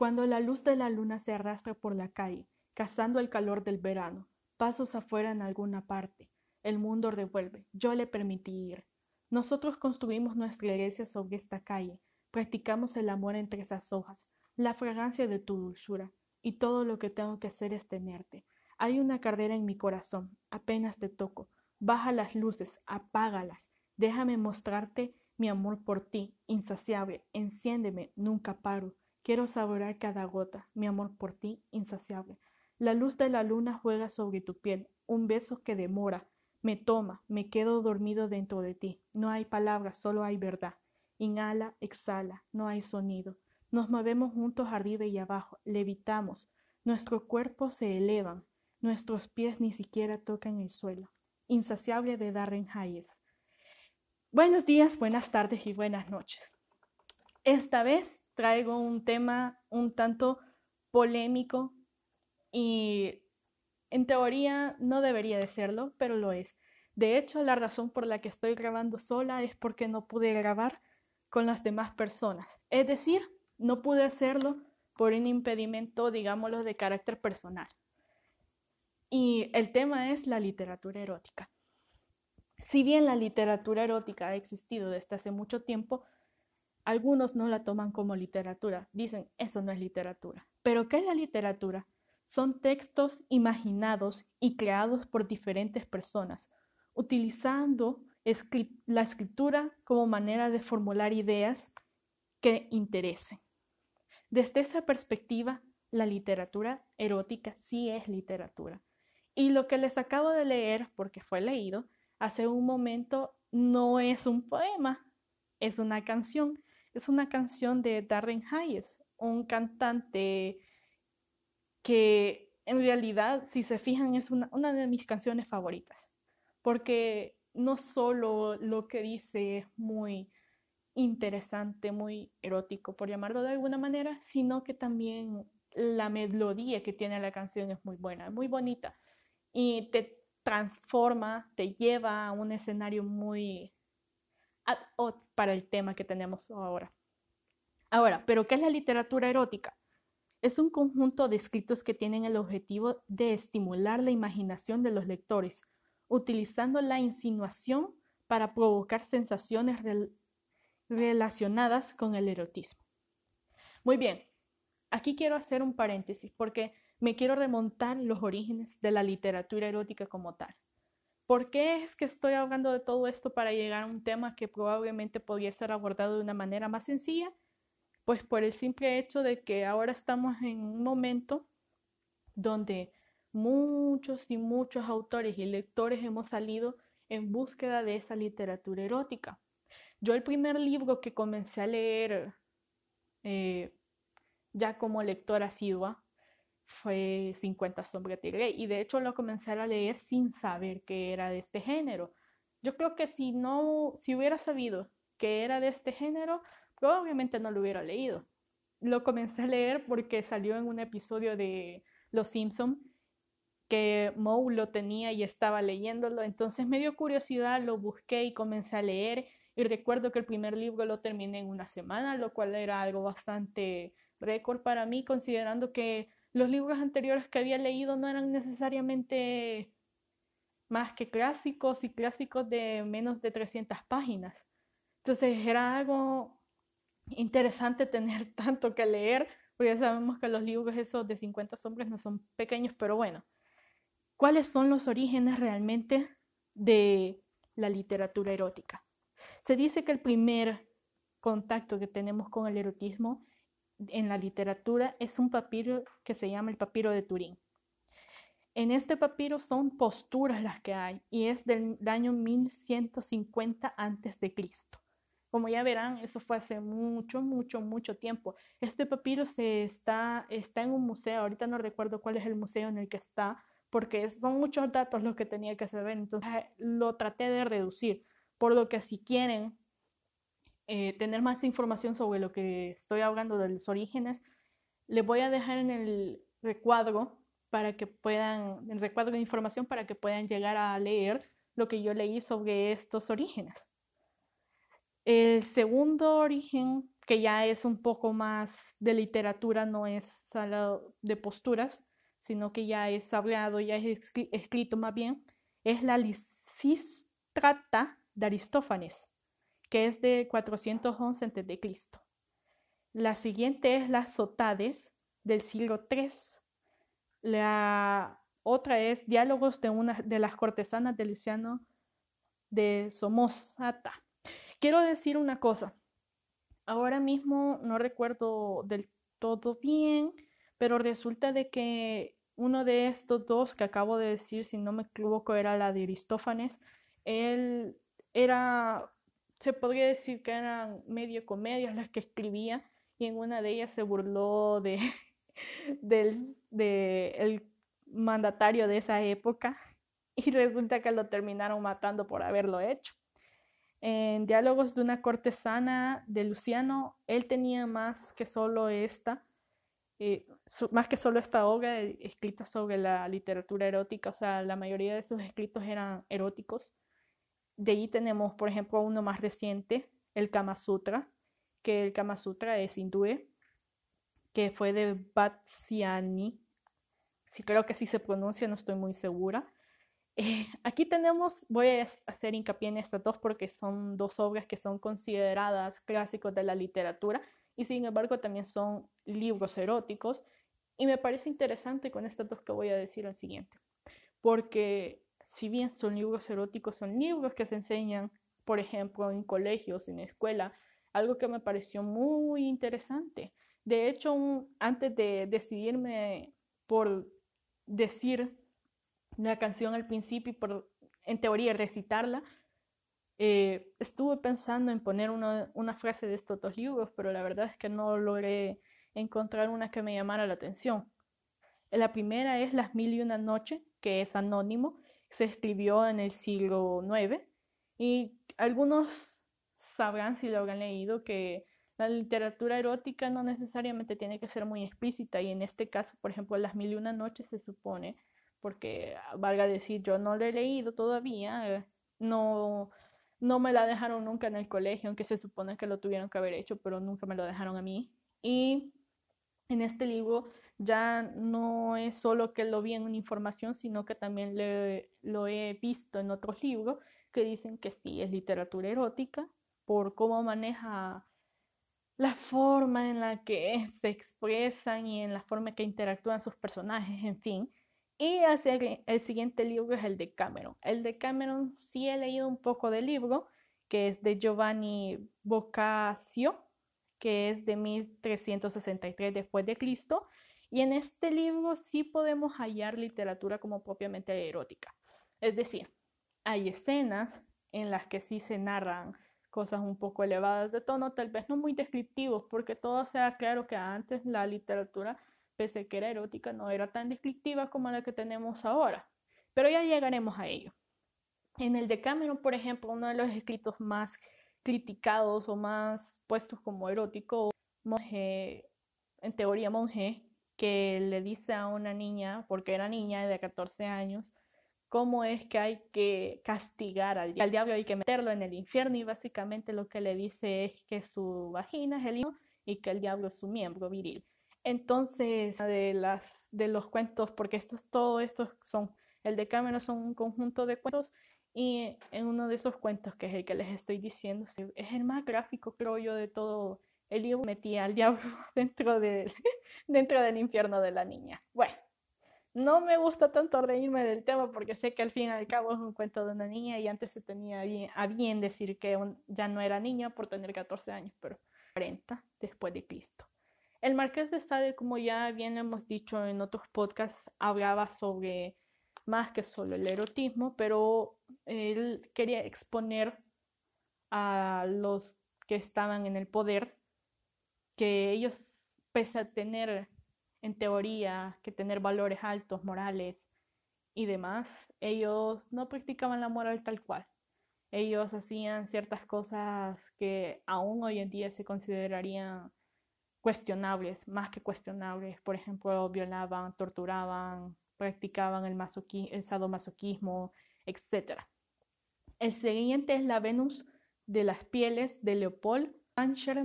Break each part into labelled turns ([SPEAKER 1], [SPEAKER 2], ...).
[SPEAKER 1] Cuando la luz de la luna se arrastra por la calle, cazando el calor del verano, pasos afuera en alguna parte, el mundo revuelve. Yo le permití ir. Nosotros construimos nuestra iglesia sobre esta calle, practicamos el amor entre esas hojas, la fragancia de tu dulzura, y todo lo que tengo que hacer es tenerte. Hay una carrera en mi corazón, apenas te toco. Baja las luces, apágalas. Déjame mostrarte mi amor por ti, insaciable. Enciéndeme, nunca paro. Quiero saborear cada gota, mi amor por ti, insaciable. La luz de la luna juega sobre tu piel, un beso que demora, me toma, me quedo dormido dentro de ti. No hay palabras, solo hay verdad. Inhala, exhala, no hay sonido. Nos movemos juntos arriba y abajo, levitamos. Nuestros cuerpos se elevan, nuestros pies ni siquiera tocan el suelo. Insaciable de Darren Hayes. Buenos días, buenas tardes y buenas noches. Esta vez traigo un tema un tanto polémico y en teoría no debería de serlo, pero lo es. De hecho, la razón por la que estoy grabando sola es porque no pude grabar con las demás personas. Es decir, no pude hacerlo por un impedimento, digámoslo, de carácter personal. Y el tema es la literatura erótica. Si bien la literatura erótica ha existido desde hace mucho tiempo, algunos no la toman como literatura. Dicen, eso no es literatura. Pero ¿qué es la literatura? son textos imaginados y creados por diferentes personas, utilizando la escritura como manera de formular ideas que interesen. Desde esa perspectiva, la literatura erótica sí es literatura. Y lo que les acabo de leer, porque fue leído hace un momento, no es un poema, es una canción. Es una canción de Darren Hayes, un cantante que en realidad, si se fijan, es una, de mis canciones favoritas, porque no solo lo que dice es muy interesante, muy erótico, por llamarlo de alguna manera, sino que también la melodía que tiene la canción es muy buena, muy bonita y te transforma, te lleva a un escenario muy para el tema que tenemos ahora. Ahora, ¿pero qué es la literatura erótica? Es un conjunto de escritos que tienen el objetivo de estimular la imaginación de los lectores, utilizando la insinuación para provocar sensaciones relacionadas con el erotismo. Muy bien, aquí quiero hacer un paréntesis porque me quiero remontar los orígenes de la literatura erótica como tal. ¿Por qué es que estoy hablando de todo esto para llegar a un tema que probablemente podría ser abordado de una manera más sencilla pues por el simple hecho de que ahora estamos en un momento donde muchos y muchos autores y lectores hemos salido en búsqueda de esa literatura erótica. Yo el primer libro que comencé a leer eh, ya como lectora asidua fue 50 sombras de Grey y de hecho lo comencé a leer sin saber que era de este género. Yo creo que si no, si hubiera sabido que era de este género, probablemente no lo hubiera leído. Lo comencé a leer porque salió en un episodio de Los Simpson que Moe lo tenía y estaba leyéndolo, entonces me dio curiosidad, lo busqué y comencé a leer y recuerdo que el primer libro lo terminé en una semana, lo cual era algo bastante récord para mí, considerando que los libros anteriores que había leído no eran necesariamente más que clásicos y clásicos de menos de 300 páginas. Entonces era algo interesante tener tanto que leer, porque ya sabemos que los libros esos de 50 sombras no son pequeños, pero bueno, ¿cuáles son los orígenes realmente de la literatura erótica? Se dice que el primer contacto que tenemos con el erotismo en la literatura es un papiro que se llama el papiro de Turín. En este papiro son posturas las que hay y es del año 1150 antes de Cristo. Como ya verán, eso fue hace mucho, mucho, mucho tiempo. Este papiro se está, está en un museo, ahorita no recuerdo cuál es el museo en el que está, porque son muchos datos los que tenía que saber, entonces lo traté de reducir, por lo que si quieren eh, tener más información sobre lo que estoy hablando de los orígenes, les voy a dejar en el recuadro para que puedan, el recuadro de información para que puedan llegar a leer lo que yo leí sobre estos orígenes. El segundo origen que ya es un poco más de literatura, no es de posturas, sino que ya es hablado, ya es escrito más bien, es la Lisístrata de Aristófanes, que es de 411 a.C. La siguiente es las Sotades del siglo III. La otra es Diálogos de, una, de las cortesanas de Luciano de Somosata. Quiero decir una cosa. Ahora mismo no recuerdo del todo bien, pero resulta de que uno de estos dos que acabo de decir, si no me equivoco, era la de Aristófanes. Él era, se podría decir que eran medio comedias las que escribía y en una de ellas se burló de, del de el mandatario de esa época y resulta que lo terminaron matando por haberlo hecho. En Diálogos de una cortesana de Luciano, él tenía más que solo esta, eh, más que solo esta obra escrita sobre la literatura erótica, o sea, la mayoría de sus escritos eran eróticos. De ahí tenemos, por ejemplo, uno más reciente, el Kama Sutra, que el Kama Sutra es hindú, que fue de Batsiani, sí creo que sí se pronuncia, no estoy muy segura. Eh, aquí tenemos, voy a hacer hincapié en estas dos porque son dos obras que son consideradas clásicos de la literatura y sin embargo también son libros eróticos y me parece interesante con estas dos que voy a decir al siguiente, porque si bien son libros eróticos, son libros que se enseñan, por ejemplo, en colegios, en escuela, algo que me pareció muy interesante. De hecho, antes de decidirme por decir la canción al principio y por, en teoría, recitarla, eh, estuve pensando en poner una, una, frase de estos dos libros, pero la verdad es que no logré encontrar una que me llamara la atención. La primera es Las Mil y una Noche, que es anónimo, se escribió en el siglo IX y algunos sabrán si lo habrán leído que la literatura erótica no necesariamente tiene que ser muy explícita y en este caso, por ejemplo, Las Mil y Una Noches se supone, porque ah, valga decir, yo no lo he leído todavía, no, no me la dejaron nunca en el colegio, aunque se supone que lo tuvieron que haber hecho, pero nunca me lo dejaron a mí. Y en este libro ya no es solo que lo vi en una información, sino que también lo he visto en otros libros que dicen que sí, es literatura erótica por cómo maneja la forma en la que se expresan y en la forma que interactúan sus personajes, en fin. Y hacia el siguiente libro es el de Cameron. El de Cameron sí he leído un poco del libro, que es de Giovanni Boccaccio, que es de 1363 después de Cristo. Y en este libro sí podemos hallar literatura como propiamente erótica. Es decir, hay escenas en las que sí se narran cosas un poco elevadas de tono, tal vez no muy descriptivos, porque todo sea claro que antes la literatura, pese que era erótica, no era tan descriptiva como la que tenemos ahora. Pero ya llegaremos a ello. En el de Cameron, por ejemplo, uno de los escritos más criticados o más puestos como erótico, monje, en teoría monje, que le dice a una niña, porque era niña de 14 años, cómo es que hay que castigar al diablo. Al diablo hay que meterlo en el infierno y básicamente lo que le dice es que su vagina es el infierno y que el diablo es su miembro viril. Entonces, de, las, de los cuentos, porque estos, todo estos son, el de Cameron son un conjunto de cuentos y en uno de esos cuentos, que es el que les estoy diciendo, es el más gráfico, creo yo, de todo el libro, metía al diablo dentro, de, dentro del infierno de la niña. Bueno, no me gusta tanto reírme del tema porque sé que al fin y al cabo es un cuento de una niña y antes se tenía a bien decir que ya no era niña por tener 14 años, pero 40 después de Cristo. El Marqués de Sade, como ya bien hemos dicho en otros podcasts, hablaba sobre más que solo el erotismo, pero él quería exponer a los que estaban en el poder que ellos, pese a tener en teoría que tener valores altos, morales y demás, ellos no practicaban la moral tal cual. Ellos hacían ciertas cosas que aún hoy en día se considerarían cuestionables, más que cuestionables. Por ejemplo, violaban, torturaban, practicaban el, el sadomasoquismo, etc. El siguiente es la Venus de las pieles de Leopold Sancher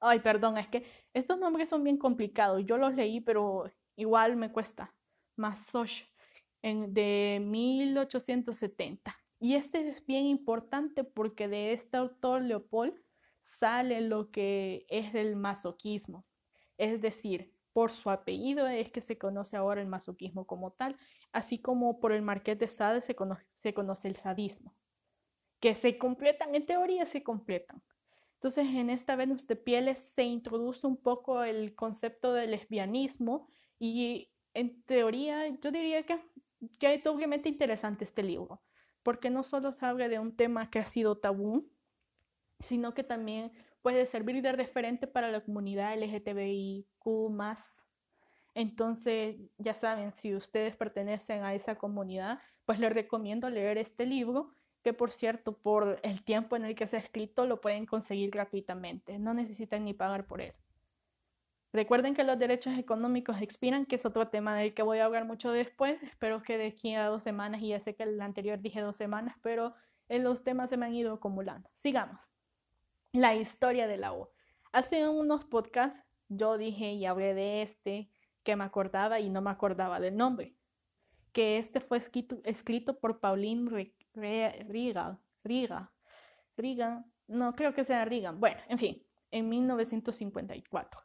[SPEAKER 1] Ay, perdón, es que estos nombres son bien complicados. Yo los leí, pero igual me cuesta. Masoch, en, de 1870. Y este es bien importante porque de este autor Leopold sale lo que es el masoquismo. Es decir, por su apellido es que se conoce ahora el masoquismo como tal, así como por el Marqués de Sade se conoce, se conoce el sadismo, que se completan, en teoría se completan. Entonces, en esta Venus de Pieles se introduce un poco el concepto del lesbianismo y en teoría yo diría que, que es doblemente interesante este libro, porque no solo se habla de un tema que ha sido tabú, sino que también puede servir de referente para la comunidad LGTBIQ Entonces, ya saben, si ustedes pertenecen a esa comunidad, pues les recomiendo leer este libro, que por cierto, por el tiempo en el que se ha escrito, lo pueden conseguir gratuitamente, no necesitan ni pagar por él. Recuerden que los derechos económicos expiran, que es otro tema del que voy a hablar mucho después. Espero que de aquí a dos semanas, y ya sé que el anterior dije dos semanas, pero los temas se me han ido acumulando. Sigamos la historia de la U. Hace unos podcasts yo dije y hablé de este que me acordaba y no me acordaba del nombre. Que este fue escrito, escrito por Pauline Riga. Riga. Riga. No, creo que sea Riga. Bueno, en fin, en 1954.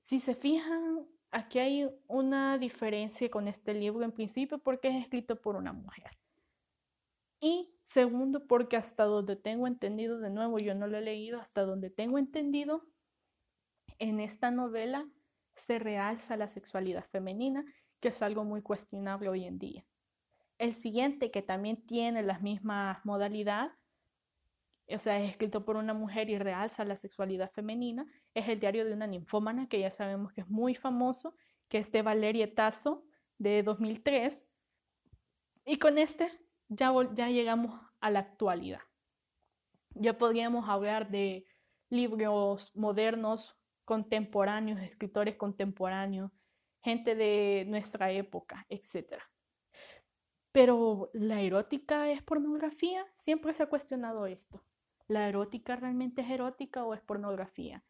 [SPEAKER 1] Si se fijan, aquí hay una diferencia con este libro en principio porque es escrito por una mujer. Y segundo, porque hasta donde tengo entendido, de nuevo, yo no lo he leído, hasta donde tengo entendido, en esta novela se realza la sexualidad femenina, que es algo muy cuestionable hoy en día. El siguiente, que también tiene las mismas modalidades, o sea, es escrito por una mujer y realza la sexualidad femenina, es el diario de una ninfómana, que ya sabemos que es muy famoso, que es de Valeria Tasso, de 2003. Y con este ya, llegamos a la actualidad. Ya podríamos hablar de libros modernos, contemporáneos, escritores contemporáneos, gente de nuestra época, etc. Pero ¿la erótica es pornografía? Siempre se ha cuestionado esto. ¿La erótica realmente es erótica o es pornografía?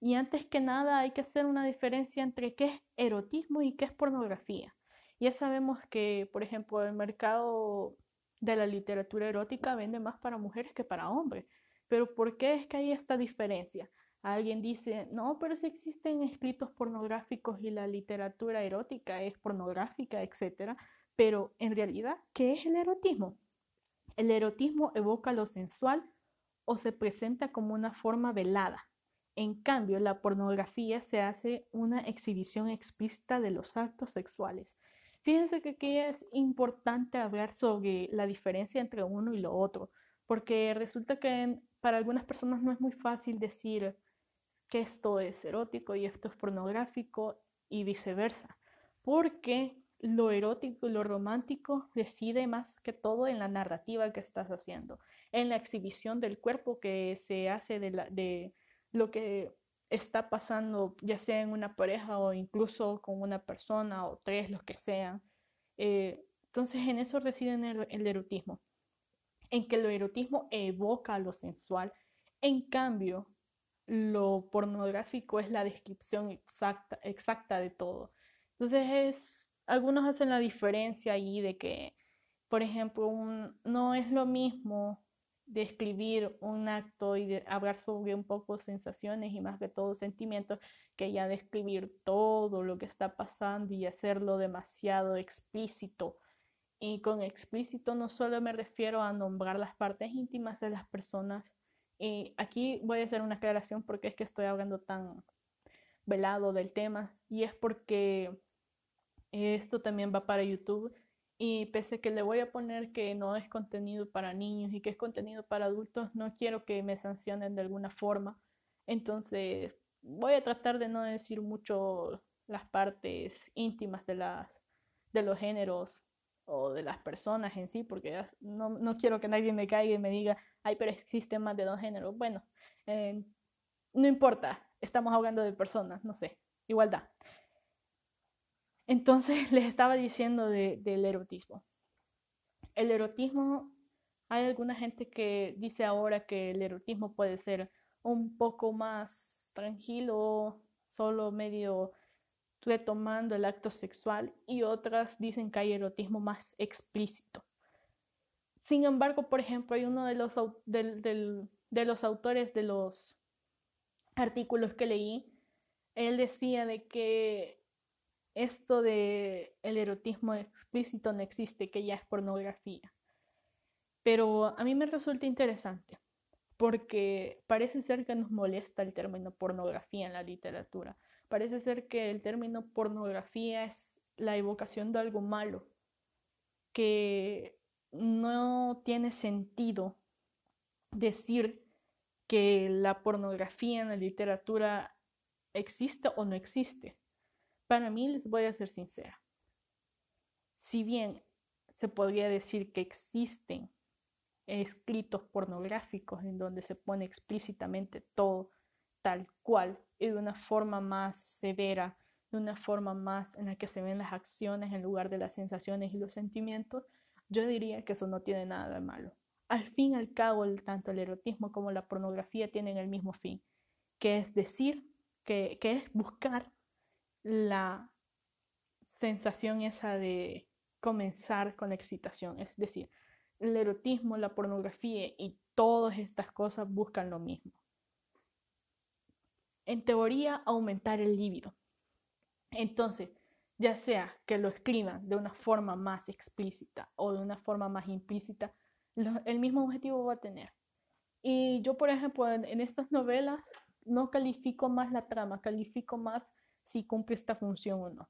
[SPEAKER 1] Y antes que nada hay que hacer una diferencia entre qué es erotismo y qué es pornografía. Ya sabemos que, por ejemplo, el mercado de la literatura erótica vende más para mujeres que para hombres. Pero ¿por qué es que hay esta diferencia? Alguien dice, no, pero si existen escritos pornográficos y la literatura erótica es pornográfica, etc. Pero en realidad, ¿qué es el erotismo? El erotismo evoca lo sensual o se presenta como una forma velada. En cambio, la pornografía se hace una exhibición explícita de los actos sexuales. Fíjense que aquí es importante hablar sobre la diferencia entre uno y lo otro, porque resulta que para algunas personas no es muy fácil decir que esto es erótico y esto es pornográfico y viceversa, porque lo erótico y lo romántico reside más que todo en la narrativa que estás haciendo, en la exhibición del cuerpo que se hace de, lo que está pasando, ya sea en una pareja o incluso con una persona o tres, los que sean. Eh, entonces en eso reside el, el, erotismo, en que el erotismo evoca lo sensual. En cambio, lo pornográfico es la descripción exacta, exacta de todo. Entonces es, algunos hacen la diferencia ahí de que, por ejemplo, no es lo mismo describir un acto y de hablar sobre un poco sensaciones y más que todo sentimientos que ya describir todo lo que está pasando y hacerlo demasiado explícito. Y con explícito no solo me refiero a nombrar las partes íntimas de las personas. Y aquí voy a hacer una aclaración porque es que estoy hablando tan velado del tema y es porque esto también va para YouTube y pese a que le voy a poner que no es contenido para niños y que es contenido para adultos, no quiero que me sancionen de alguna forma. Entonces, voy a tratar de no decir mucho las partes íntimas de, las, de los géneros o de las personas en sí, porque no, no quiero que nadie me caiga y me diga, ay, pero existen más de dos géneros. Bueno, eh, no importa, estamos hablando de personas, no sé, igualdad. Entonces les estaba diciendo del erotismo. El erotismo, hay alguna gente que dice ahora que el erotismo puede ser un poco más tranquilo, solo medio retomando el acto sexual y otras dicen que hay erotismo más explícito. Sin embargo, por ejemplo, hay uno de los, de los autores de los artículos que leí, él decía de que esto de el erotismo explícito no existe, que ya es pornografía. Pero a mí me resulta interesante porque parece ser que nos molesta el término pornografía en la literatura. Parece ser que el término pornografía es la evocación de algo malo, que no tiene sentido decir que la pornografía en la literatura existe o no existe. Para mí, les voy a ser sincera. Si bien se podría decir que existen escritos pornográficos en donde se pone explícitamente todo tal cual y de una forma más severa, de una forma más en la que se ven las acciones en lugar de las sensaciones y los sentimientos, yo diría que eso no tiene nada de malo. Al fin y al cabo, tanto el erotismo como la pornografía tienen el mismo fin, que es decir, que, que es buscar la sensación esa de comenzar con la excitación, es decir, el erotismo, la pornografía y todas estas cosas buscan lo mismo. En teoría, aumentar el líbido. Entonces, ya sea que lo escriban de una forma más explícita o de una forma más implícita, el mismo objetivo va a tener. Y yo, por ejemplo, en, estas novelas no califico más la trama, califico más si cumple esta función o no.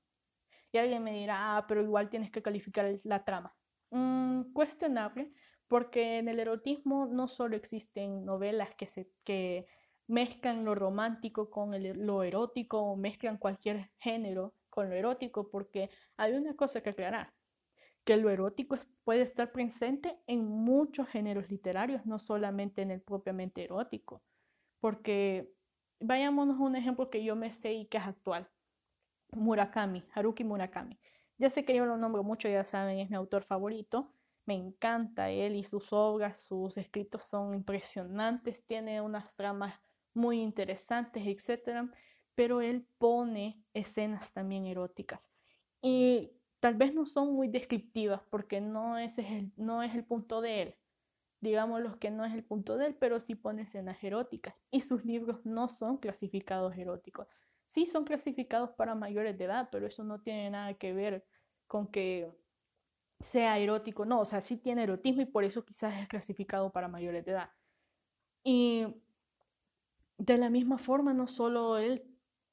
[SPEAKER 1] Y alguien me dirá, ah, pero igual tienes que calificar la trama. Mm, cuestionable, porque en el erotismo no solo existen novelas que, se, que mezclan lo romántico con lo erótico o mezclan cualquier género con lo erótico, porque hay una cosa que aclarar, que lo erótico puede estar presente en muchos géneros literarios, no solamente en el propiamente erótico, porque vayámonos a un ejemplo que yo me sé y que es actual, Murakami, Haruki Murakami. Ya sé que yo lo nombro mucho, ya saben, es mi autor favorito. Me encanta él y sus obras, sus escritos son impresionantes, tiene unas tramas muy interesantes, etc. Pero él pone escenas también eróticas. Y tal vez no son muy descriptivas porque no, es el, no es el punto de él. Digamos los que no es el punto de él, pero sí pone escenas eróticas. Y sus libros no son clasificados eróticos sí son clasificados para mayores de edad, pero eso no tiene nada que ver con que sea erótico, no, o sea, sí tiene erotismo y por eso quizás es clasificado para mayores de edad. Y de la misma forma, no solo él,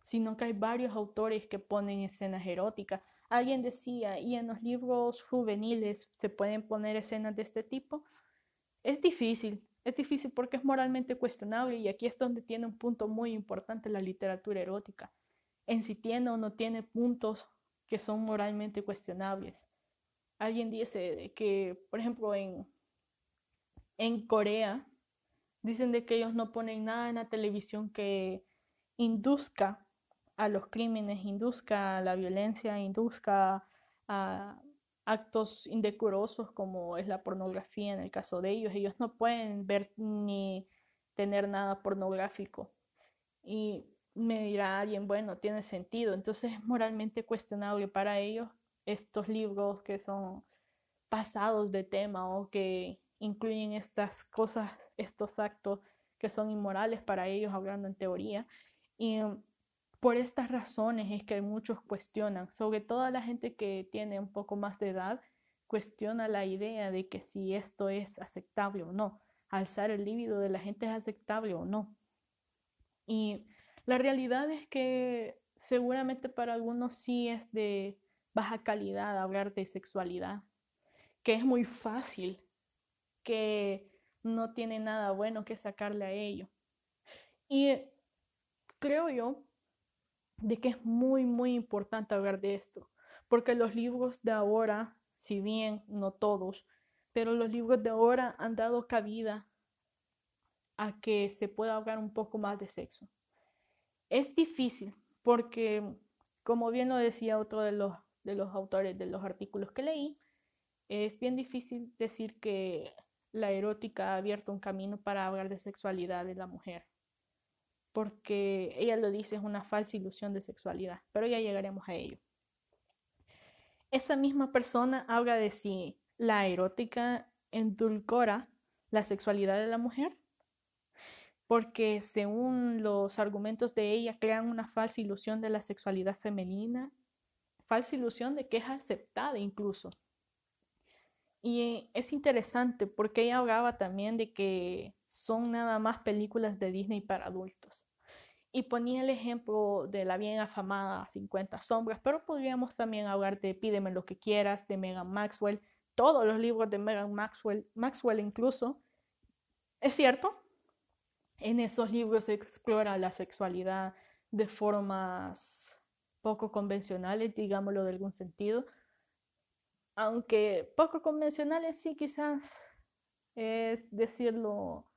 [SPEAKER 1] sino que hay varios autores que ponen escenas eróticas. Alguien decía, ¿y en los libros juveniles se pueden poner escenas de este tipo? Es difícil, es difícil porque es moralmente cuestionable y aquí es donde tiene un punto muy importante la literatura erótica, en si tiene o no tiene puntos que son moralmente cuestionables. Alguien dice que, por ejemplo, en, en Corea, dicen de que ellos no ponen nada en la televisión que induzca a los crímenes, induzca a la violencia, induzca a actos indecorosos como es la pornografía en el caso de ellos. Ellos no pueden ver ni tener nada pornográfico. Y me dirá alguien, bueno, tiene sentido. Entonces es moralmente cuestionable para ellos estos libros que son pasados de tema o que incluyen estas cosas, estos actos que son inmorales para ellos, hablando en teoría. Y por estas razones es que muchos cuestionan, sobre todo la gente que tiene un poco más de edad, cuestiona la idea de que si esto es aceptable o no, alzar el líbido de la gente es aceptable o no. Y la realidad es que seguramente para algunos sí es de baja calidad hablar de sexualidad, que es muy fácil, que no tiene nada bueno que sacarle a ello. Y creo yo de que es muy, muy importante hablar de esto, porque los libros de ahora, si bien no todos, pero los libros de ahora han dado cabida a que se pueda hablar un poco más de sexo. Es difícil porque, como bien lo decía otro de los, de los autores de los artículos que leí, es bien difícil decir que la erótica ha abierto un camino para hablar de sexualidad de la mujer. Porque ella lo dice, es una falsa ilusión de sexualidad, pero ya llegaremos a ello. Esa misma persona habla de si la erótica endulcora la sexualidad de la mujer, porque según los argumentos de ella crean una falsa ilusión de la sexualidad femenina, falsa ilusión de que es aceptada incluso. Y es interesante porque ella hablaba también de que son nada más películas de Disney para adultos. Y ponía el ejemplo de la bien afamada 50 sombras, pero podríamos también hablar de Pídeme lo que quieras, de Megan Maxwell, todos los libros de Megan Maxwell, Maxwell incluso. Es cierto, en esos libros se explora la sexualidad de formas poco convencionales, digámoslo de algún sentido, aunque poco convencionales sí quizás es decirlo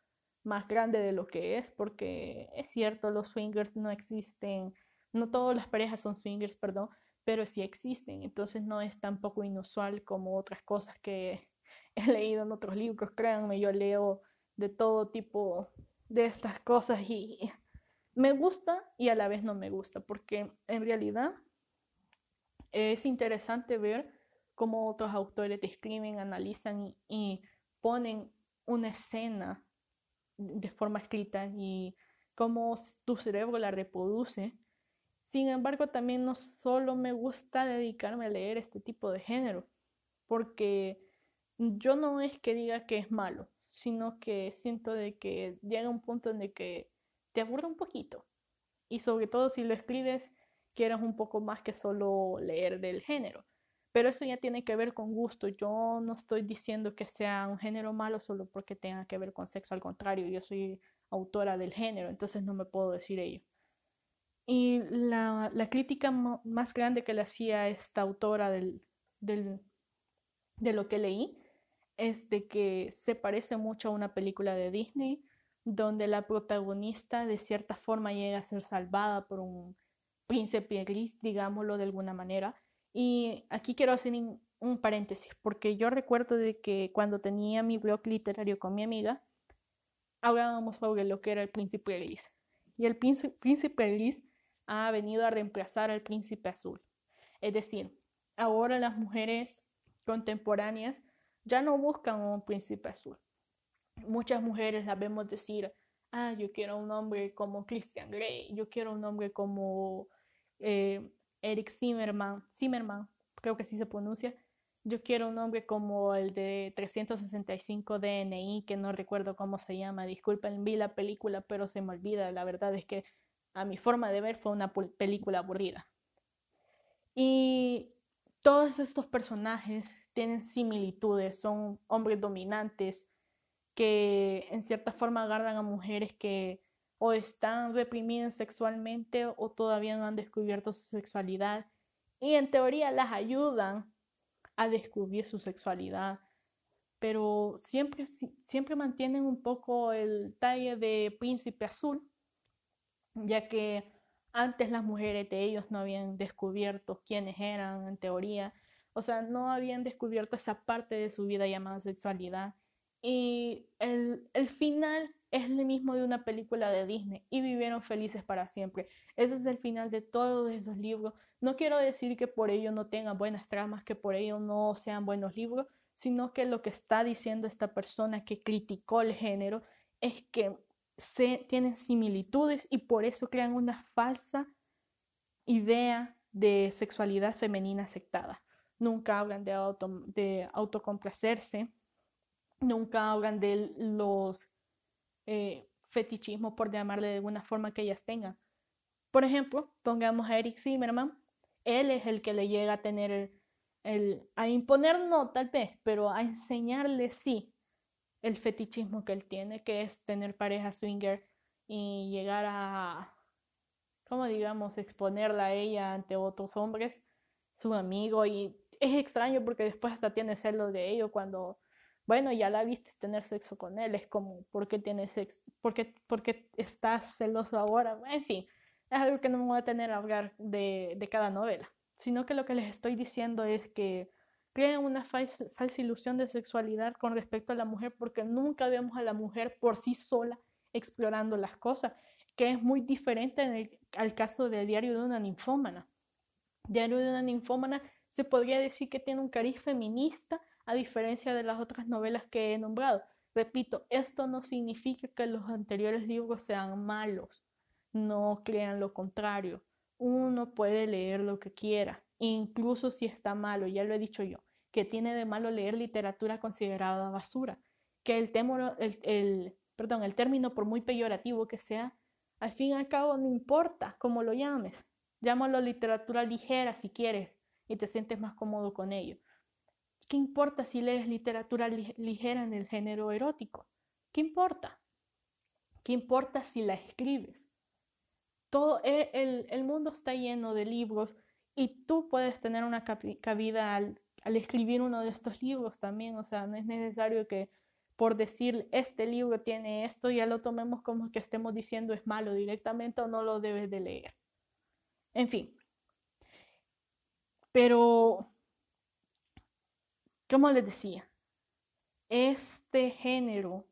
[SPEAKER 1] más grande de lo que es, porque es cierto, los swingers no existen, no todas las parejas son swingers, perdón, pero sí existen, entonces no es tan poco inusual como otras cosas que he leído en otros libros, créanme, yo leo de todo tipo de estas cosas y me gusta y a la vez no me gusta, porque en realidad es interesante ver cómo otros autores describen, analizan y, ponen una escena de forma escrita y cómo tu cerebro la reproduce. Sin embargo, también no solo me gusta dedicarme a leer este tipo de género, porque yo no es que diga que es malo, sino que siento de que llega un punto en el que te aburre un poquito. Y sobre todo si lo escribes, quieras un poco más que solo leer del género. Pero eso ya tiene que ver con gusto. Yo no estoy diciendo que sea un género malo solo porque tenga que ver con sexo. Al contrario, yo soy autora del género, entonces no me puedo decir ello. Y la, crítica más grande que le hacía esta autora del, de lo que leí es de que se parece mucho a una película de Disney donde la protagonista de cierta forma llega a ser salvada por un príncipe gris, digámoslo de alguna manera, y aquí quiero hacer un paréntesis, porque yo recuerdo de que cuando tenía mi blog literario con mi amiga, hablábamos sobre lo que era el príncipe gris. Y el príncipe gris ha venido a reemplazar al príncipe azul. Es decir, ahora las mujeres contemporáneas ya no buscan un príncipe azul. Muchas mujeres las vemos decir, ah, yo quiero un hombre como Christian Grey, yo quiero un hombre como eh, Eric Zimmerman, Zimmerman, creo que así se pronuncia. Yo quiero un nombre como el de 365 DNI, que no recuerdo cómo se llama. Disculpen, vi la película, pero se me olvida. La verdad es que a mi forma de ver fue una película aburrida. Y todos estos personajes tienen similitudes, son hombres dominantes que en cierta forma agarran a mujeres que o están reprimidas sexualmente o todavía no han descubierto su sexualidad y en teoría las ayudan a descubrir su sexualidad, pero siempre, siempre mantienen un poco el talle de príncipe azul, ya que antes las mujeres de ellos no habían descubierto quiénes eran en teoría, o sea, no habían descubierto esa parte de su vida llamada sexualidad. Y el, el final es el mismo de una película de Disney y vivieron felices para siempre. Ese es el final de todos esos libros. No quiero decir que por ello no tengan buenas tramas, que por ello no sean buenos libros, sino que lo que está diciendo esta persona que criticó el género es que se, tienen similitudes y por eso crean una falsa idea de sexualidad femenina aceptada. Nunca hablan de, auto, de autocomplacerse, nunca hablan de los eh, fetichismo, por llamarle de alguna forma que ellas tengan. Por ejemplo, pongamos a Eric Zimmerman, él es el que le llega a tener el, a imponer no tal vez, pero a enseñarle sí el fetichismo que él tiene, que es tener pareja swinger y llegar a, como digamos, exponerla a ella ante otros hombres, su amigo, y es extraño porque después hasta tiene celos de ello cuando bueno, ya la viste tener sexo con él, es como, ¿por qué tienes sexo? ¿Por qué, estás celoso ahora? En fin, es algo que no me voy a tener a hablar de, cada novela, sino que lo que les estoy diciendo es que crean una falsa, falsa ilusión de sexualidad con respecto a la mujer porque nunca vemos a la mujer por sí sola explorando las cosas. que es muy diferente al caso del diario de una ninfómana. Diario de una ninfómana se podría decir que tiene un cariz feminista a diferencia de las otras novelas que he nombrado. Repito, esto no significa que los anteriores libros sean malos, no crean lo contrario. Uno puede leer lo que quiera, incluso si está malo, ya lo he dicho yo, que tiene de malo leer literatura considerada basura, que el, el, perdón, el término, por muy peyorativo que sea, al fin y al cabo no importa cómo lo llames. Llámalo literatura ligera si quieres y te sientes más cómodo con ello. ¿Qué importa si lees literatura ligera en el género erótico? ¿Qué importa? ¿Qué importa si la escribes? Todo e, el, el mundo está lleno de libros y tú puedes tener una cabida al, al escribir uno de estos libros también. O sea, no es necesario que por decir este libro tiene esto, ya lo tomemos como que estemos diciendo es malo directamente o no lo debes de leer. En fin. Pero, como les decía, este género,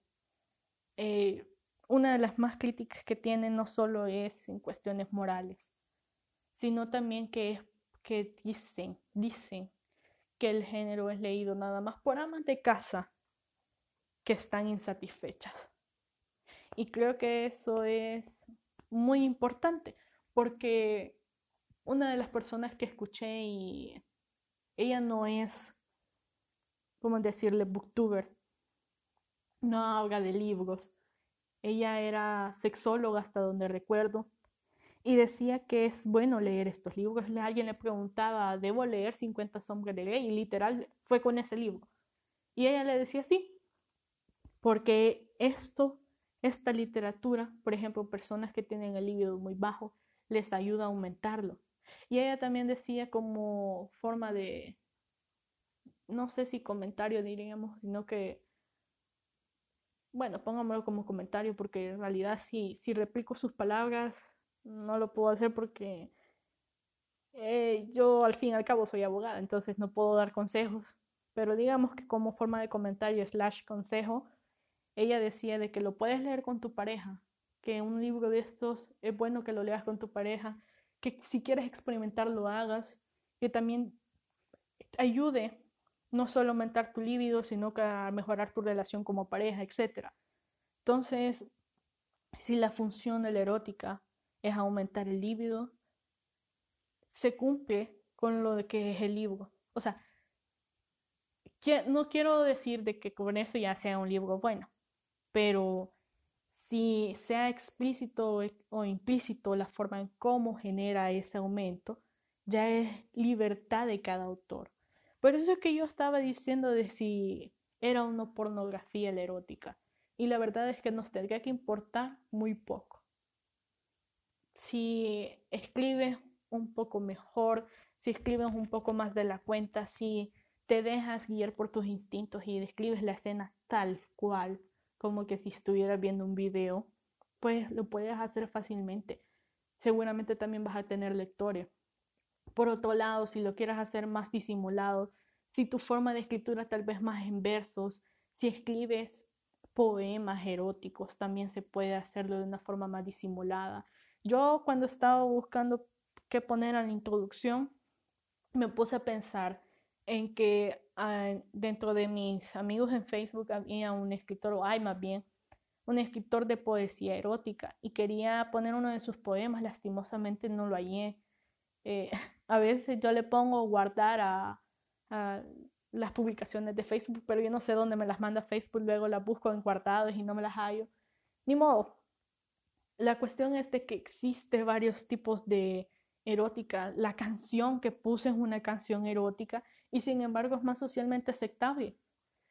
[SPEAKER 1] eh, una de las más críticas que tiene no solo es en cuestiones morales, sino también que es que dicen, dicen que el género es leído nada más por amas de casa que están insatisfechas. Y creo que eso es muy importante porque una de las personas que escuché y ella no es, ¿cómo decirle?, booktuber, no habla de libros. Ella era sexóloga hasta donde recuerdo y decía que es bueno leer estos libros. Alguien le preguntaba, ¿debo leer 50 sombras de Grey? Y literal fue con ese libro. Y ella le decía, sí, porque esto, esta literatura, por ejemplo, personas que tienen el libido muy bajo, les ayuda a aumentarlo. Y ella también decía como forma de, no sé si comentario diríamos, sino que, bueno, póngamelo como comentario porque en realidad si, si replico sus palabras no lo puedo hacer porque eh, yo al fin y al cabo soy abogada, entonces no puedo dar consejos, pero digamos que como forma de comentario slash consejo, ella decía de que lo puedes leer con tu pareja, que un libro de estos es bueno que lo leas con tu pareja, que si quieres experimentar lo hagas, que también ayude no solo aumentar tu líbido, sino que mejorar tu relación como pareja, etc. Entonces, si la función de la erótica es aumentar el líbido, se cumple con lo de que es el libro. O sea, no quiero decir de que con eso ya sea un libro bueno, pero si sea explícito o implícito la forma en cómo genera ese aumento, ya es libertad de cada autor. Por eso es que yo estaba diciendo de si era una pornografía la erótica. Y la verdad es que nos tendría que importar muy poco. Si escribes un poco mejor, si escribes un poco más de la cuenta, si te dejas guiar por tus instintos y describes la escena tal cual, como que si estuvieras viendo un video, pues lo puedes hacer fácilmente. Seguramente también vas a tener lectores. Por otro lado, si lo quieres hacer más disimulado, si tu forma de escritura tal vez más en versos, si escribes poemas eróticos, también se puede hacerlo de una forma más disimulada. Yo cuando estaba buscando qué poner a la introducción, me puse a pensar en que ah, dentro de mis amigos en Facebook había un escritor, o hay más bien, un escritor de poesía erótica y quería poner uno de sus poemas, lastimosamente no lo hallé. Eh, a veces yo le pongo guardar a, las publicaciones de Facebook, pero yo no sé dónde me las manda Facebook, luego las busco en guardados y no me las hallo. Ni modo. La cuestión es de que existe varios tipos de erótica. La canción que puse es una canción erótica y sin embargo es más socialmente aceptable.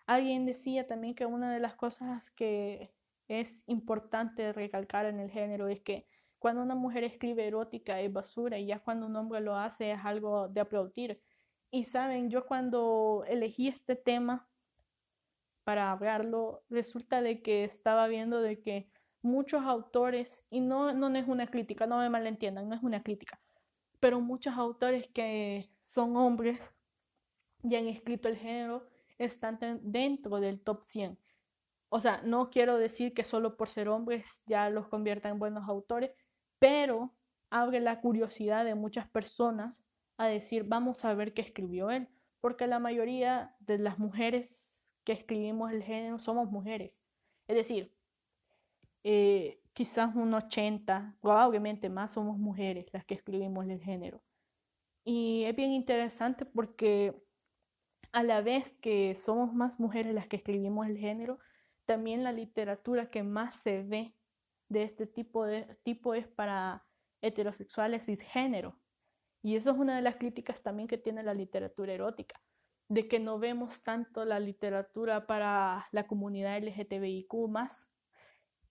[SPEAKER 1] Alguien decía también que una de las cosas que es importante recalcar en el género es que cuando una mujer escribe erótica es basura y ya cuando un hombre lo hace es algo de aplaudir. Y saben, yo cuando elegí este tema para hablarlo, resulta de que estaba viendo de que muchos autores, y no, no es una crítica, no me malentiendan, no es una crítica, pero muchos autores que son hombres y han escrito el género están dentro del top 100. o sea, no quiero decir que solo por ser hombres ya los convierta en buenos autores, pero abre la curiosidad de muchas personas a decir, vamos a ver qué escribió él, porque la mayoría de las mujeres que escribimos el género somos mujeres. Es decir, eh, quizás un 80, probablemente más somos mujeres las que escribimos el género. Y es bien interesante porque a la vez que somos más mujeres las que escribimos el género, también la literatura que más se ve de este tipo, de, tipo es para heterosexuales y género. Y eso es una de las críticas también que tiene la literatura erótica, de que no vemos tanto la literatura para la comunidad LGTBIQ más.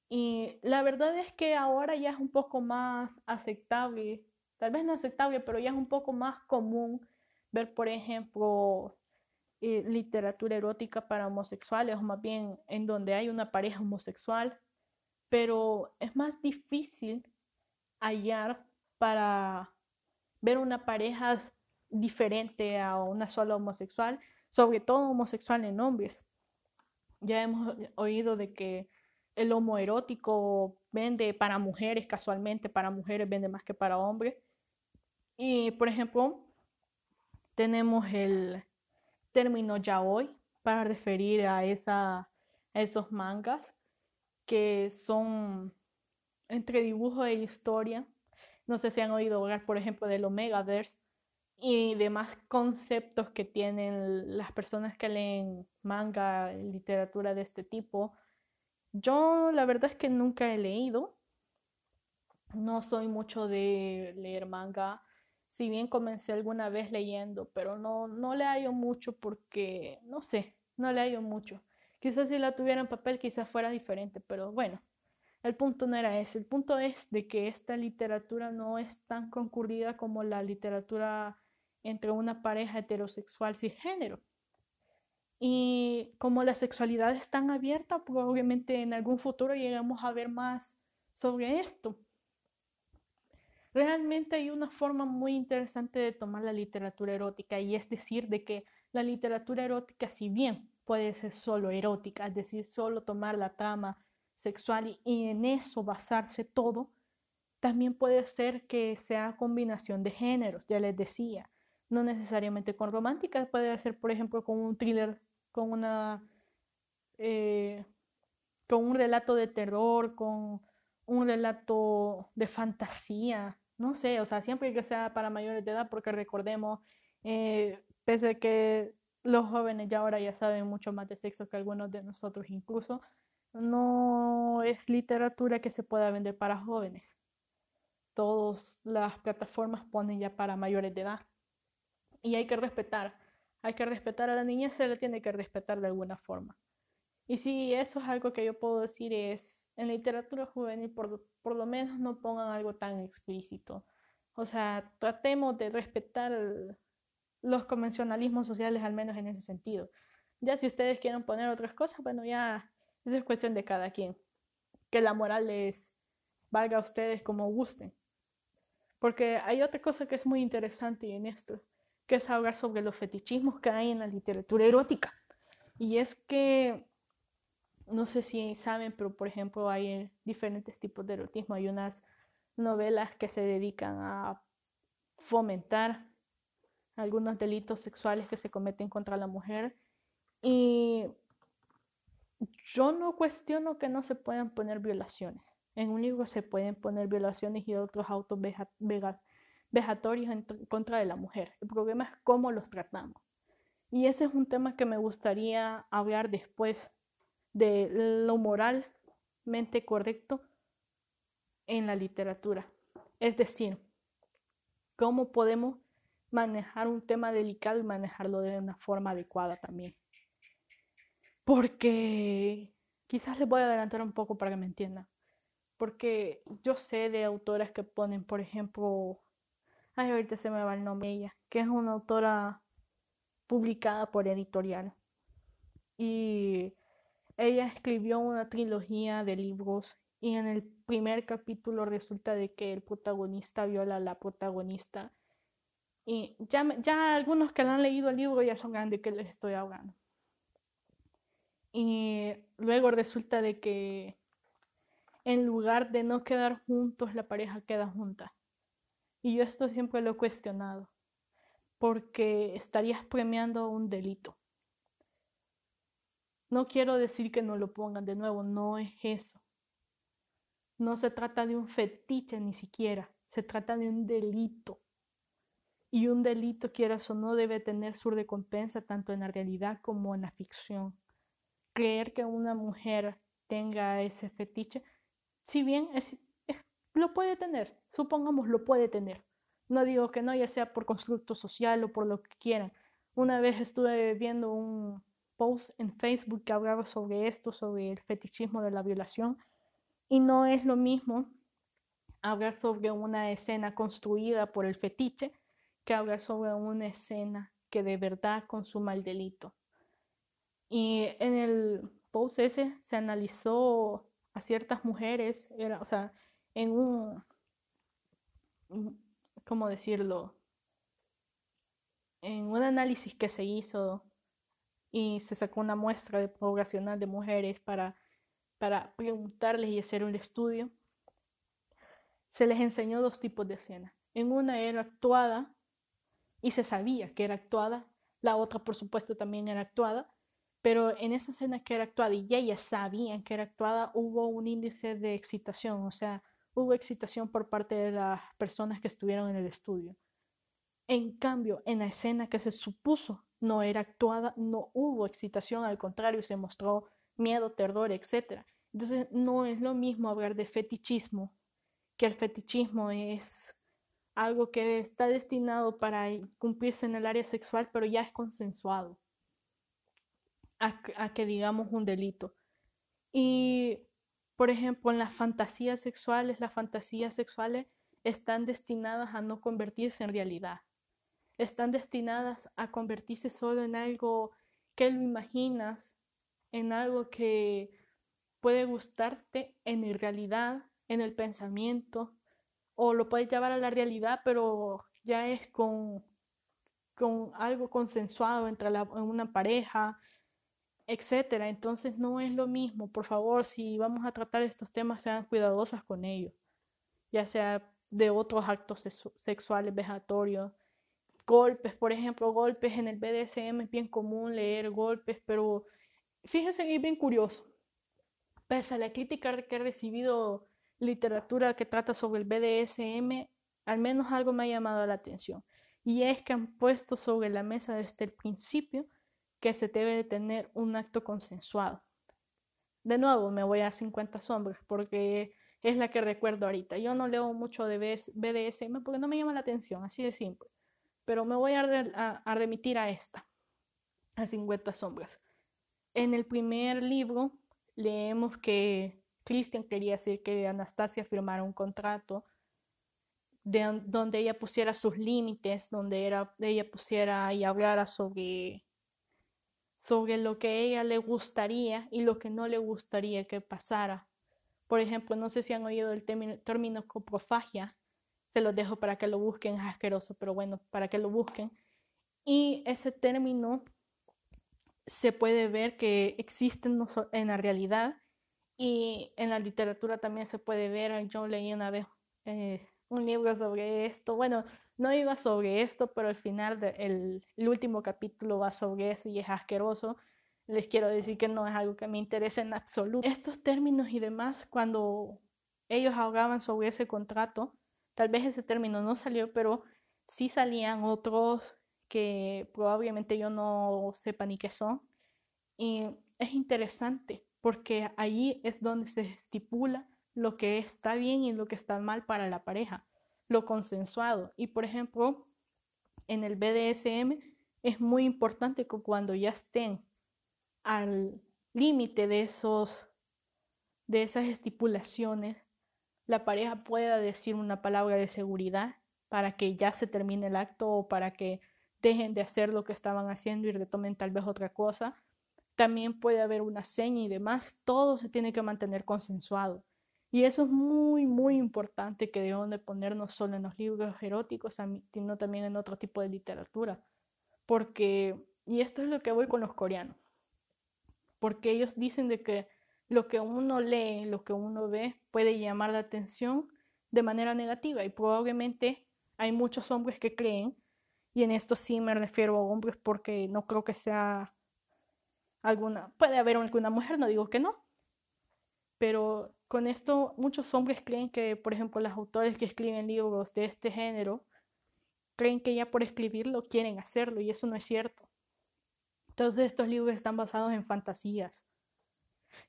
[SPEAKER 1] Y la verdad es que ahora ya es un poco más aceptable, tal vez no aceptable, pero ya es un poco más común ver, por ejemplo, eh, literatura erótica para homosexuales, o más bien en donde hay una pareja homosexual, pero es más difícil hallar para ver una pareja diferente a una sola homosexual, sobre todo homosexual en hombres. Ya hemos oído de que el homoerótico vende para mujeres, casualmente para mujeres vende más que para hombres. Y por ejemplo, tenemos el término yaoi para referir a, esa, a esos mangas que son entre dibujo e historia. No sé si han oído hablar, por ejemplo, del Omegaverse y demás conceptos que tienen las personas que leen manga, literatura de este tipo. Yo la verdad es que nunca he leído. No soy mucho de leer manga si bien comencé alguna vez leyendo, pero no, no le hallo mucho porque, no sé, no le hallo mucho. Quizás si la tuviera en papel quizás fuera diferente, pero bueno, el punto no era ese. El punto es de que esta literatura no es tan concurrida como la literatura entre una pareja heterosexual cisgénero. Y como la sexualidad es tan abierta, probablemente en algún futuro lleguemos a ver más sobre esto. Realmente hay una forma muy interesante de tomar la literatura erótica y es decir, de que la literatura erótica, si bien puede ser solo erótica, es decir, solo tomar la trama sexual y, en eso basarse todo, también puede ser que sea combinación de géneros, ya les decía, no necesariamente con romántica, puede ser, por ejemplo, con un thriller, con una eh, con un relato de terror, con un relato de fantasía, no sé, o sea, siempre que sea para mayores de edad, porque recordemos, eh, pese a que los jóvenes ya ahora ya saben mucho más de sexo que algunos de nosotros incluso, no es literatura que se pueda vender para jóvenes. Todas las plataformas ponen ya para mayores de edad. Y hay que respetar, hay que respetar a la niña, se le tiene que respetar de alguna forma. Y si eso es algo que yo puedo decir es, en literatura juvenil por, por lo menos no pongan algo tan explícito. O sea, tratemos de respetar los convencionalismos sociales, al menos en ese sentido. Ya si ustedes quieren poner otras cosas, bueno, ya esa es cuestión de cada quien. Que la moral les valga a ustedes como gusten. Porque hay otra cosa que es muy interesante en esto, que es hablar sobre los fetichismos que hay en la literatura erótica. Y es que no sé si saben, pero por ejemplo hay diferentes tipos de erotismo. Hay unas novelas que se dedican a fomentar algunos delitos sexuales que se cometen contra la mujer. Y yo no cuestiono que no se puedan poner violaciones. En un libro se pueden poner violaciones y otros autos vejatorios en contra de la mujer. El problema es cómo los tratamos. Y ese es un tema que me gustaría hablar después de lo moralmente correcto en la literatura. Es decir, cómo podemos manejar un tema delicado y manejarlo de una forma adecuada también. Porque quizás les voy a adelantar un poco para que me entiendan. Porque yo sé de autoras que ponen, por ejemplo, ay, ahorita se me va el nombre ella, que es una autora publicada por editorial. Y ella escribió una trilogía de libros y en el primer capítulo resulta de que el protagonista viola a la protagonista. Y ya, ya algunos que lo han leído el libro ya sabrán de qué les estoy hablando. Y luego resulta de que en lugar de no quedar juntos, la pareja queda junta. Y yo esto siempre lo he cuestionado, porque estarías premiando un delito. No quiero decir que no lo pongan de nuevo, no es eso. No se trata de un fetiche ni siquiera, se trata de un delito. Y un delito, quieras o no, debe tener su recompensa tanto en la realidad como en la ficción. Creer que una mujer tenga ese fetiche, si bien lo puede tener, supongamos lo puede tener. No digo que no, ya sea por constructo social o por lo que quieran. Una vez estuve viendo un post en Facebook que hablaba sobre esto, sobre el fetichismo de la violación, y no es lo mismo hablar sobre una escena construida por el fetiche que hablar sobre una escena que de verdad consuma el delito. Y en el post ese se analizó a ciertas mujeres, era, o sea, en un, ¿cómo decirlo? En un análisis que se hizo y se sacó una muestra de poblacional de mujeres para, para preguntarles y hacer un estudio, se les enseñó dos tipos de escena. En una era actuada y se sabía que era actuada, la otra por supuesto también era actuada, pero en esa escena que era actuada y ellas sabían que era actuada, hubo un índice de excitación, o sea, hubo excitación por parte de las personas que estuvieron en el estudio. En cambio, en la escena que se supuso no era actuada, no hubo excitación, al contrario, se mostró miedo, terror, etc. Entonces, no es lo mismo hablar de fetichismo, que el fetichismo es algo que está destinado para cumplirse en el área sexual, pero ya es consensuado a, que digamos un delito. Y, por ejemplo, en las fantasías sexuales, las fantasías sexuales están destinadas a no convertirse en realidad. Están destinadas a convertirse solo en algo que lo imaginas, en algo que puede gustarte en realidad, en el pensamiento, o lo puedes llevar a la realidad, pero ya es con, con algo consensuado entre una pareja, etcétera. Entonces no es lo mismo. Por favor, si vamos a tratar estos temas, sean cuidadosas con ellos, ya sea de otros actos sexuales vejatorios, golpes, por ejemplo, golpes en el BDSM es bien común leer golpes, pero fíjense que es bien curioso. Pese a la crítica que he recibido literatura que trata sobre el BDSM, al menos algo me ha llamado la atención. Y es que han puesto sobre la mesa desde el principio que se debe de tener un acto consensuado. De nuevo, me voy a 50 sombras porque es la que recuerdo ahorita. Yo no leo mucho de BDSM porque no me llama la atención, así de simple. Pero me voy a, a remitir a esta, a 50 sombras. En el primer libro leemos que Christian quería decir que Anastasia firmara un contrato de, donde ella pusiera sus límites, donde ella pusiera y hablara sobre, sobre lo que ella le gustaría y lo que no le gustaría que pasara. Por ejemplo, no sé si han oído el término, término coprofagia, se los dejo para que lo busquen, es asqueroso, pero bueno, para que lo busquen. Y ese término se puede ver que existe en la realidad y en la literatura también se puede ver, yo leí una vez eh, un libro sobre esto, bueno, no iba sobre esto, pero al final el, último capítulo va sobre eso y es asqueroso. Les quiero decir que no es algo que me interese en absoluto. Estos términos y demás, cuando ellos hablaban sobre ese contrato, tal vez ese término no salió, pero sí salían otros que probablemente yo no sepa ni qué son. Y es interesante porque ahí es donde se estipula lo que está bien y lo que está mal para la pareja, lo consensuado. Y por ejemplo, en el BDSM es muy importante que cuando ya estén al límite de esos de esas estipulaciones, la pareja pueda decir una palabra de seguridad para que ya se termine el acto o para que dejen de hacer lo que estaban haciendo y retomen tal vez otra cosa también puede haber una seña y demás, todo se tiene que mantener consensuado. Y eso es muy, muy importante que debemos de poner no solo en los libros eróticos, sino también en otro tipo de literatura. Porque, y esto es lo que voy con los coreanos. porque ellos dicen de que lo que uno lee, lo que uno ve, puede llamar la atención de manera negativa y probablemente hay muchos hombres que creen, y en esto sí me refiero a hombres porque no creo que sea puede haber alguna mujer, no digo que no, pero con esto muchos hombres creen que, por ejemplo, los autores que escriben libros de este género, creen que ya por escribirlo quieren hacerlo y eso no es cierto. Todos estos libros están basados en fantasías.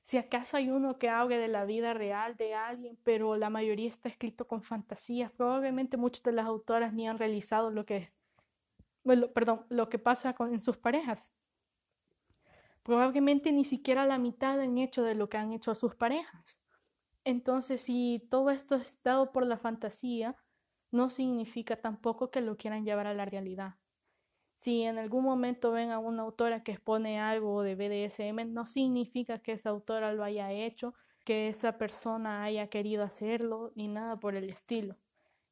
[SPEAKER 1] Si acaso hay uno que hable de la vida real de alguien, pero la mayoría está escrito con fantasías, probablemente muchas de las autoras ni han realizado lo que es, bueno, perdón, lo que pasa con, en sus parejas. Probablemente ni siquiera la mitad han hecho de lo que han hecho a sus parejas. Entonces, si todo esto es dado por la fantasía, no significa tampoco que lo quieran llevar a la realidad. Si en algún momento ven a una autora que expone algo de BDSM, no significa que esa autora lo haya hecho, que esa persona haya querido hacerlo, ni nada por el estilo.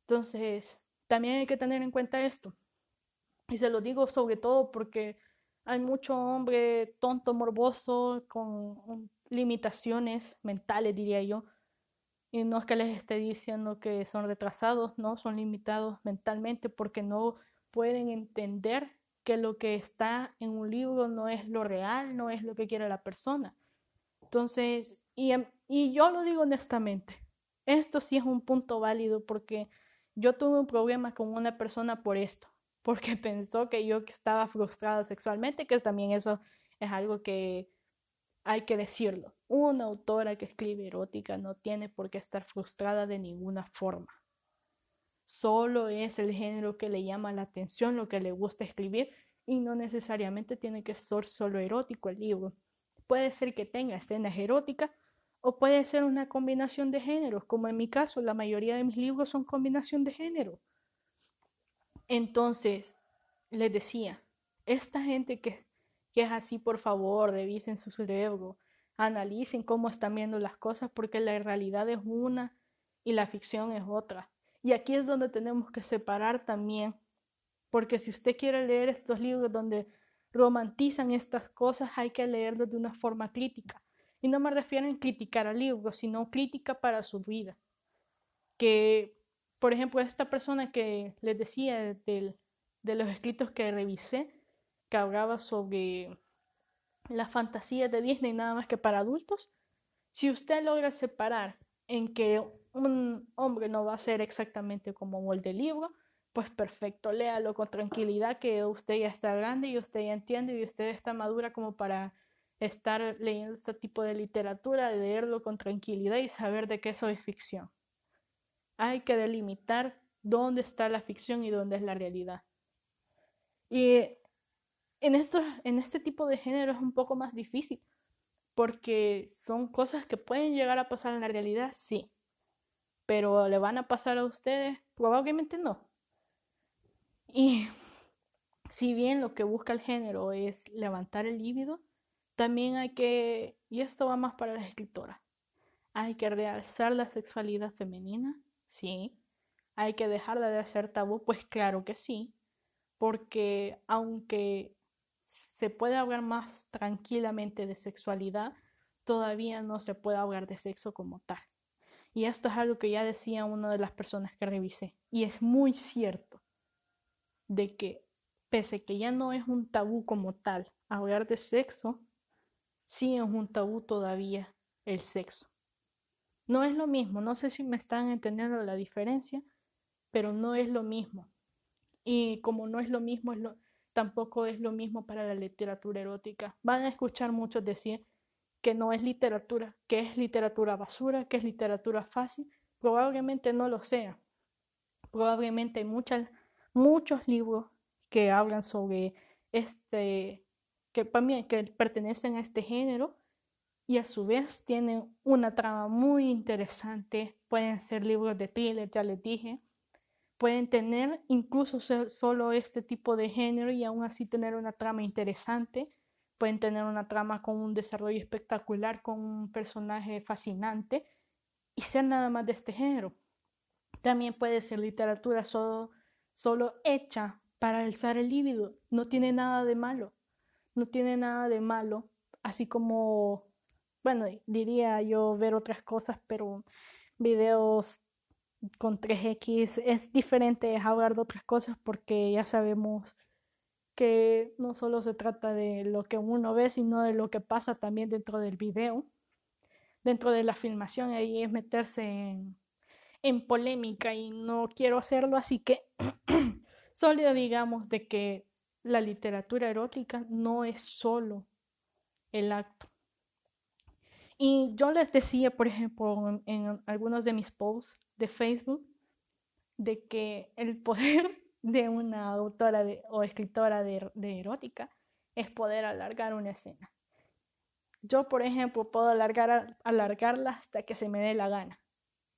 [SPEAKER 1] Entonces, también hay que tener en cuenta esto. Y se lo digo sobre todo porque hay mucho hombre tonto, morboso, con limitaciones mentales, diría yo. Y no es que les esté diciendo que son retrasados, no, son limitados mentalmente porque no pueden entender que lo que está en un libro no es lo real, no es lo que quiere la persona. Entonces, y, em, y yo lo digo honestamente, esto sí es un punto válido porque yo tuve un problema con una persona por esto porque pensó que yo estaba frustrada sexualmente, que también eso es algo que hay que decirlo. Una autora que escribe erótica no tiene por qué estar frustrada de ninguna forma. Solo es el género que le llama la atención, lo que le gusta escribir, y no necesariamente tiene que ser solo erótico el libro. Puede ser que tenga escenas eróticas o puede ser una combinación de géneros, como en mi caso, la mayoría de mis libros son combinación de género. Entonces, les decía, esta gente que, que es así, por favor, revisen su cerebro, analicen cómo están viendo las cosas, porque la realidad es una y la ficción es otra. Y aquí es donde tenemos que separar también, porque si usted quiere leer estos libros donde romantizan estas cosas, hay que leerlos de una forma crítica. Y no me refiero a criticar al libro, sino crítica para su vida. Que por ejemplo, esta persona que les decía de, de los escritos que revisé, que hablaba sobre la fantasía de Disney nada más que para adultos, si usted logra separar en que un hombre no va a ser exactamente como el del libro, pues perfecto, léalo con tranquilidad, que usted ya está grande y usted ya entiende y usted está madura como para estar leyendo este tipo de literatura, leerlo con tranquilidad y saber de qué eso es ficción hay que delimitar dónde está la ficción y dónde es la realidad. Y en, esto, en este tipo de género es un poco más difícil, porque son cosas que pueden llegar a pasar en la realidad, sí, pero le van a pasar a ustedes, probablemente no. Y si bien lo que busca el género es levantar el líbido, también hay que, y esto va más para las escritoras, hay que realzar la sexualidad femenina Sí. ¿Hay que dejarla de hacer tabú? Pues claro que sí, porque aunque se puede hablar más tranquilamente de sexualidad, todavía no se puede hablar de sexo como tal. Y esto es algo que ya decía una de las personas que revisé. Y es muy cierto de que pese que ya no es un tabú como tal hablar de sexo, sí es un tabú todavía el sexo. No es lo mismo, no sé si me están entendiendo la diferencia, pero no es lo mismo. Y como no es lo mismo, tampoco es lo mismo para la literatura erótica. Van a escuchar muchos decir que no es literatura, que es literatura basura, que es literatura fácil. Probablemente no lo sea. Probablemente hay muchas, muchos libros que hablan sobre este, que, que pertenecen a este género y a su vez tienen una trama muy interesante. Pueden ser libros de thriller, ya les dije. Pueden tener incluso solo este tipo de género y aún así tener una trama interesante. Pueden tener una trama con un desarrollo espectacular, con un personaje fascinante y ser nada más de este género. También puede ser literatura solo, solo hecha para alzar el líbido. No tiene nada de malo. No tiene nada de malo
[SPEAKER 2] así como, bueno, diría yo ver otras cosas, pero videos con 3X es diferente, hablar de otras cosas porque ya sabemos que no solo se trata de lo que uno ve, sino de lo que pasa también dentro del video, dentro de la filmación, ahí es meterse en, en polémica y no quiero hacerlo, así que solo digamos de que la literatura erótica no es solo el acto. Y yo les decía, por ejemplo, en, algunos de mis posts de Facebook, de que el poder de una autora o escritora de, erótica es poder alargar una escena. Yo, por ejemplo, puedo alargar, alargarla hasta que se me dé la gana.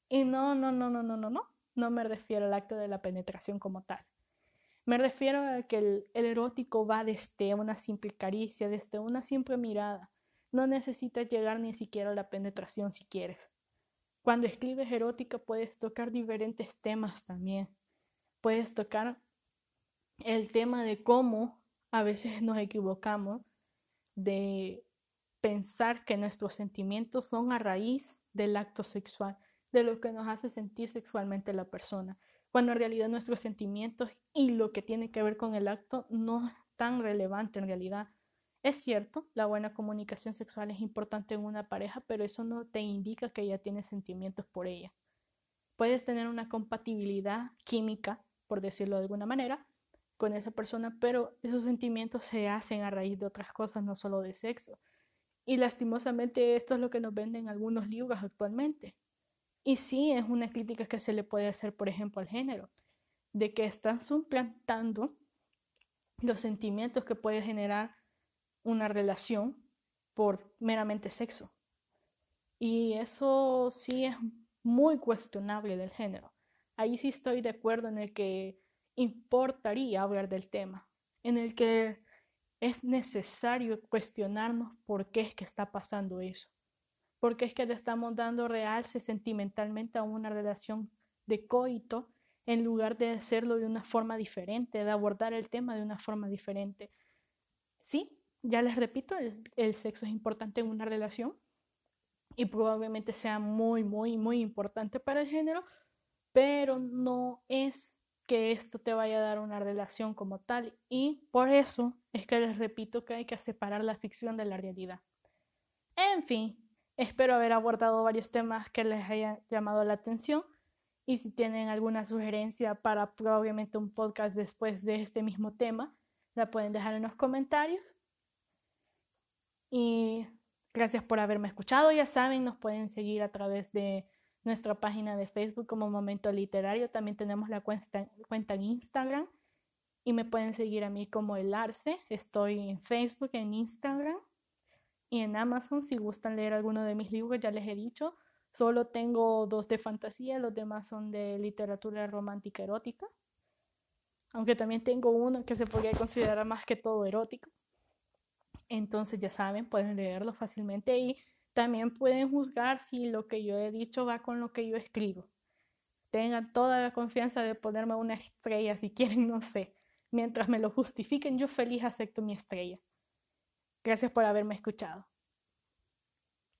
[SPEAKER 2] Y no, no, no, no, no, no, no. No me refiero al acto de la penetración como tal. Me refiero a que el, erótico va desde una simple caricia, desde una simple mirada. No necesitas llegar ni siquiera a la penetración si quieres. Cuando escribes erótica puedes tocar diferentes temas también. Puedes tocar el tema de cómo a veces nos equivocamos de pensar que nuestros sentimientos son a raíz del acto sexual, de lo que nos hace sentir sexualmente la persona cuando en realidad nuestros sentimientos y lo que tiene que ver con el acto no es tan relevante en realidad. Es cierto, la buena comunicación sexual es importante en una pareja, pero eso no te indica que ya tienes sentimientos por ella. Puedes tener una compatibilidad química, por decirlo de alguna manera, con esa persona, pero esos sentimientos se hacen a raíz de otras cosas, no solo de sexo. Y lastimosamente esto es lo que nos venden algunos libros actualmente. Y sí es una crítica que se le puede hacer, por ejemplo, al género, de que están suplantando los sentimientos que puede generar una relación por meramente sexo. Y eso sí es muy cuestionable del género. Ahí sí estoy de acuerdo en el que importaría hablar del tema, en el que es necesario cuestionarnos por qué es que está pasando eso porque es que le estamos dando realce sentimentalmente a una relación de coito en lugar de hacerlo de una forma diferente, de abordar el tema de una forma diferente. Sí, ya les repito, el, sexo es importante en una relación y probablemente sea muy, muy, muy importante para el género, pero no es que esto te vaya a dar una relación como tal. Y por eso es que les repito que hay que separar la ficción de la realidad. En fin, Espero haber abordado varios temas que les hayan llamado la atención y si tienen alguna sugerencia para probablemente un podcast después de este mismo tema, la pueden dejar en los comentarios. Y gracias por haberme escuchado. Ya saben, nos pueden seguir a través de nuestra página de Facebook como Momento Literario. También tenemos la cuenta, cuenta en Instagram y me pueden seguir a mí como El Arce. Estoy en Facebook, en Instagram y en Amazon, si gustan leer alguno de mis libros, ya les he dicho, solo tengo dos de fantasía, los demás son de literatura romántica erótica. Aunque también tengo uno que se podría considerar más que todo erótico. Entonces ya saben, pueden leerlo fácilmente y también pueden juzgar si lo que yo he dicho va con lo que yo escribo. Tengan toda la confianza de ponerme una estrella si quieren, no sé. Mientras me lo justifiquen, yo feliz acepto mi estrella. Gracias por haberme escuchado.